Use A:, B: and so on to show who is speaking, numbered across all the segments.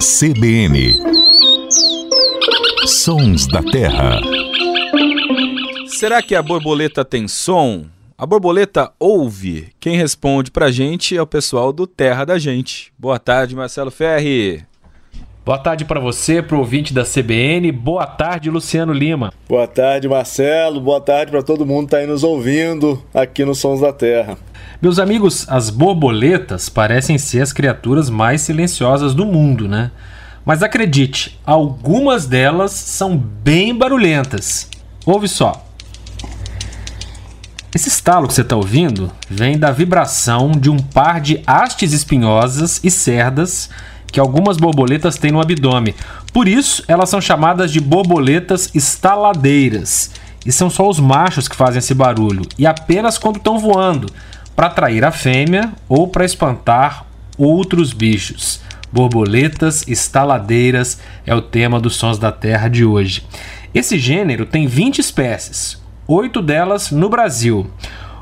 A: CBN Sons da Terra.
B: Será que a borboleta tem som? A borboleta ouve? Quem responde pra gente é o pessoal do Terra da Gente. Boa tarde, Marcelo Ferri.
C: Boa tarde para você, pro ouvinte da CBN. Boa tarde, Luciano Lima.
D: Boa tarde, Marcelo. Boa tarde para todo mundo que tá aí nos ouvindo aqui no Sons da Terra.
C: Meus amigos, as borboletas parecem ser as criaturas mais silenciosas do mundo, né? Mas acredite, algumas delas são bem barulhentas. Ouve só. Esse estalo que você está ouvindo vem da vibração de um par de hastes espinhosas e cerdas que algumas borboletas têm no abdômen. Por isso, elas são chamadas de borboletas estaladeiras. E são só os machos que fazem esse barulho, e apenas quando estão voando, para atrair a fêmea ou para espantar outros bichos. Borboletas estaladeiras é o tema dos Sons da Terra de hoje. Esse gênero tem 20 espécies, oito delas no Brasil.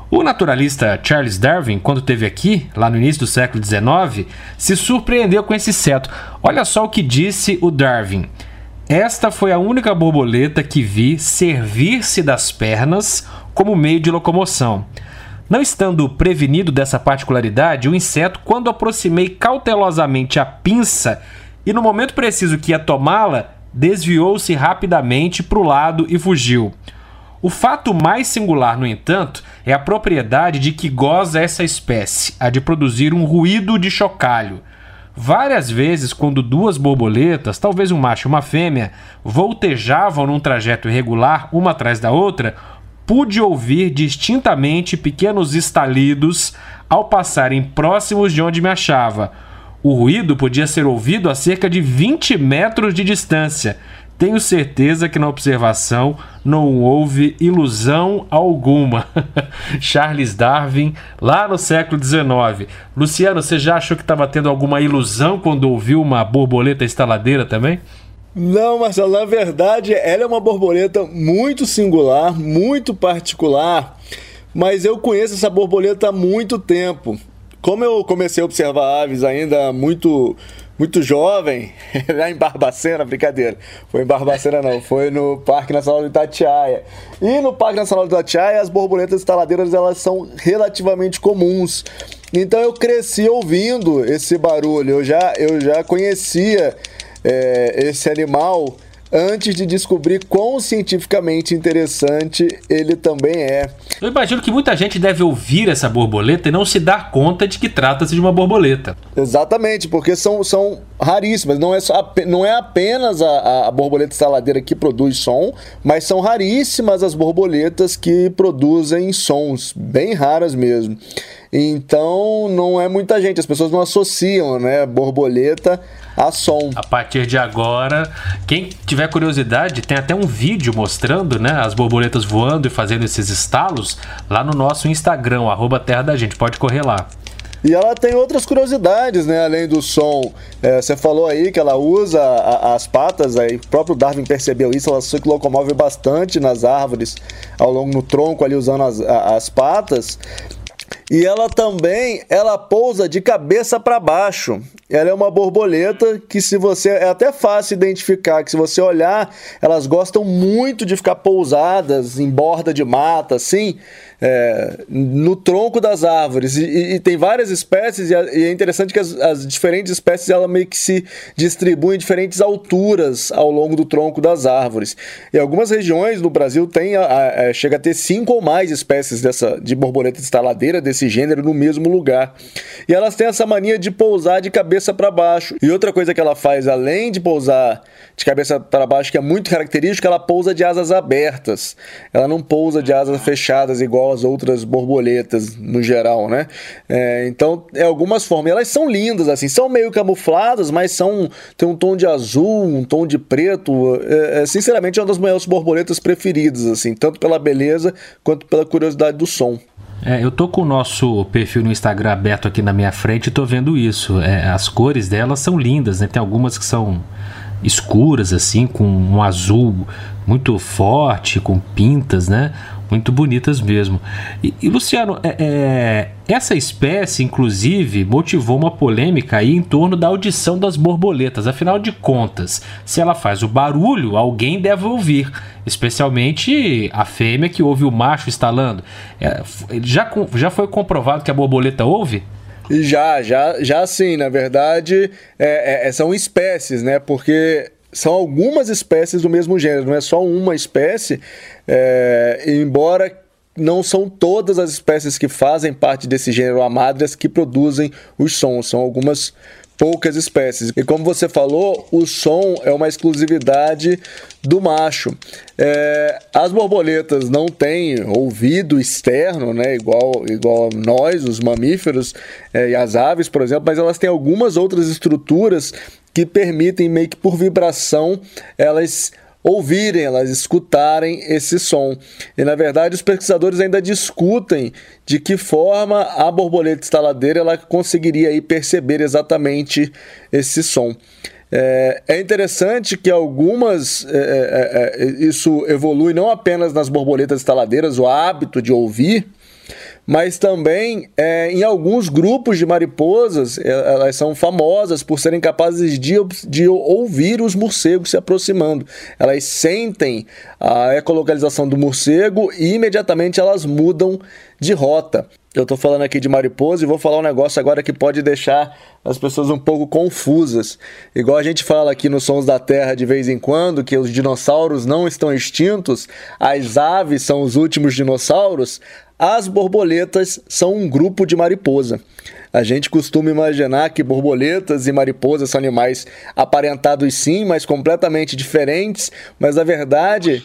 C: O naturalista Charles Darwin, quando esteve aqui, lá no início do século XIX, se surpreendeu com esse inseto. Olha só o que disse o Darwin. Esta foi a única borboleta que vi servir-se das pernas como meio de locomoção. Não estando prevenido dessa particularidade, o inseto, quando aproximei cautelosamente a pinça e no momento preciso que ia tomá-la, desviou-se rapidamente para o lado e fugiu. O fato mais singular, no entanto, é a propriedade de que goza essa espécie, a de produzir um ruído de chocalho. Várias vezes, quando duas borboletas, talvez um macho e uma fêmea, voltejavam num trajeto irregular, uma atrás da outra, pude ouvir distintamente pequenos estalidos ao passarem próximos de onde me achava. O ruído podia ser ouvido a cerca de 20 metros de distância. Tenho certeza que na observação não houve ilusão alguma. Charles Darwin, lá no século XIX. Luciano, você já achou que estava tendo alguma ilusão quando ouviu uma borboleta estaladeira também?
D: Não, Marcelo, na verdade, ela é uma borboleta muito singular, muito particular, mas eu conheço essa borboleta há muito tempo. Como eu comecei a observar aves ainda muito muito jovem, lá em Barbacena, brincadeira. Foi em Barbacena não, foi no Parque Nacional do Itatiaia. E no Parque Nacional do Itatiaia, as borboletas estaladeiras elas são relativamente comuns. Então eu cresci ouvindo esse barulho. Eu já eu já conhecia é, esse animal antes de descobrir quão cientificamente interessante ele também é.
C: Eu imagino que muita gente deve ouvir essa borboleta e não se dar conta de que trata-se de uma borboleta.
D: Exatamente, porque são, são raríssimas. Não é, só, não é apenas a, a borboleta estaladeira que produz som, mas são raríssimas as borboletas que produzem sons, bem raras mesmo. Então não é muita gente, as pessoas não associam, né, borboleta a som.
C: A partir de agora, quem tiver curiosidade, tem até um vídeo mostrando, né, as borboletas voando e fazendo esses estalos lá no nosso Instagram, arroba Terra da Gente, pode correr lá.
D: E ela tem outras curiosidades, né? Além do som. É, você falou aí que ela usa a, as patas, aí o próprio Darwin percebeu isso, ela se locomove bastante nas árvores, ao longo no tronco ali usando as, as patas. E ela também, ela pousa de cabeça para baixo. Ela é uma borboleta que se você é até fácil identificar que se você olhar, elas gostam muito de ficar pousadas em borda de mata, assim, é, no tronco das árvores. E, e, tem várias espécies e é interessante que as, as, diferentes espécies ela meio que se distribuem em diferentes alturas ao longo do tronco das árvores. E algumas regiões do Brasil tem a, a, a, chega a ter cinco ou mais espécies dessa de borboleta estaladeira desse gênero no mesmo lugar. E elas têm essa mania de pousar de cabeça para baixo. E outra coisa que ela faz, além de pousar de cabeça para baixo, que é muito característico, ela pousa de asas abertas. Ela não pousa de asas fechadas igual as outras borboletas no geral, né? É, então, é algumas formas. Elas são lindas, assim, são meio camufladas, mas são tem um tom de azul, um tom de preto. É, é, sinceramente, é uma das minhas borboletas preferidas, assim, tanto pela beleza quanto pela curiosidade do som.
C: É, eu tô com o nosso perfil no Instagram aberto aqui na minha frente e tô vendo isso. É, as cores delas são lindas, né? Tem algumas que são escuras, assim, com um azul muito forte, com pintas, né? Muito bonitas mesmo. E, e Luciano, é, é, essa espécie, inclusive, motivou uma polêmica aí em torno da audição das borboletas. Afinal de contas, se ela faz o barulho, alguém deve ouvir, especialmente a fêmea que ouve o macho estalando. É, já, já foi comprovado que a borboleta ouve?
D: Já, já, já sim. Na verdade, é, é, são espécies, né? Porque são algumas espécies do mesmo gênero, não é só uma espécie, é, embora não são todas as espécies que fazem parte desse gênero amadrias que produzem os sons, são algumas poucas espécies. E como você falou, o som é uma exclusividade do macho. É, as borboletas não têm ouvido externo, né, igual, igual nós, os mamíferos é, e as aves, por exemplo, mas elas têm algumas outras estruturas que permitem meio que por vibração elas ouvirem, elas escutarem esse som. E na verdade os pesquisadores ainda discutem de que forma a borboleta instaladeira ela conseguiria aí perceber exatamente esse som. É, é interessante que algumas. É, é, é isso evolui não apenas nas borboletas instaladeiras, o hábito de ouvir, mas também é, em alguns grupos de mariposas, é, elas são famosas por serem capazes de, de ouvir os morcegos se aproximando. Elas sentem a ecolocalização do morcego e imediatamente elas mudam de rota. Eu estou falando aqui de mariposa e vou falar um negócio agora que pode deixar as pessoas um pouco confusas. Igual a gente fala aqui nos Sons da Terra de vez em quando, que os dinossauros não estão extintos, as aves são os últimos dinossauros, as borboletas são um grupo de mariposa. A gente costuma imaginar que borboletas e mariposas são animais aparentados sim, mas completamente diferentes, mas na verdade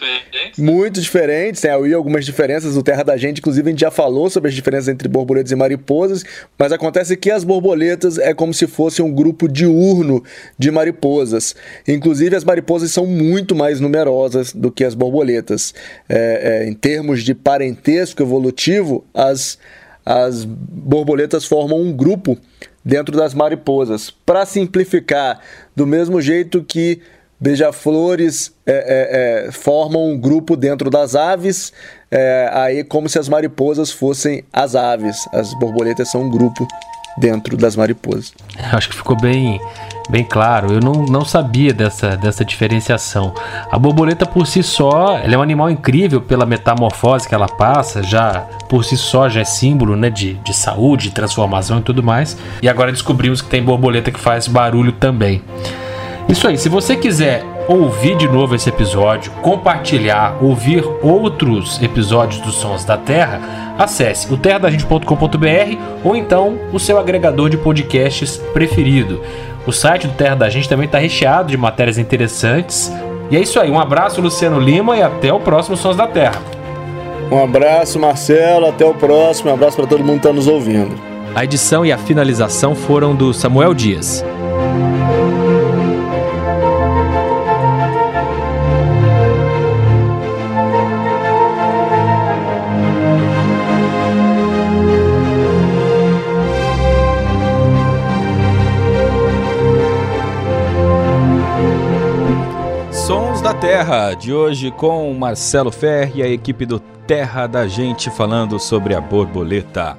D: muito diferentes. Aí algumas diferenças do Terra da Gente, inclusive a gente já falou sobre as diferenças entre borboletas e mariposas, mas acontece que as borboletas é como se fosse um grupo diurno de mariposas. Inclusive as mariposas são muito mais numerosas do que as borboletas. É, é, em termos de parentesco evolutivo, as as borboletas formam um grupo dentro das mariposas. Para simplificar, do mesmo jeito que beija-flores é, é, é, formam um grupo dentro das aves, é, aí como se as mariposas fossem as aves. As borboletas são um grupo dentro das mariposas.
C: Acho que ficou bem bem claro. Eu não, não sabia dessa, dessa diferenciação. A borboleta por si só, ela é um animal incrível pela metamorfose que ela passa, já por si só já é símbolo né, de, de saúde, de transformação e tudo mais. E agora descobrimos que tem borboleta que faz barulho também. Isso aí, se você quiser ouvir de novo esse episódio, compartilhar, ouvir outros episódios dos Sons da Terra, acesse o terradagente.com.br ou então o seu agregador de podcasts preferido. O site do Terra da Gente também está recheado de matérias interessantes. E é isso aí, um abraço Luciano Lima e até o próximo Sons da Terra.
D: Um abraço Marcelo, até o próximo, um abraço para todo mundo que está nos ouvindo.
C: A edição e a finalização foram do Samuel Dias.
B: Terra de hoje com Marcelo Ferri e a equipe do Terra da Gente falando sobre a borboleta.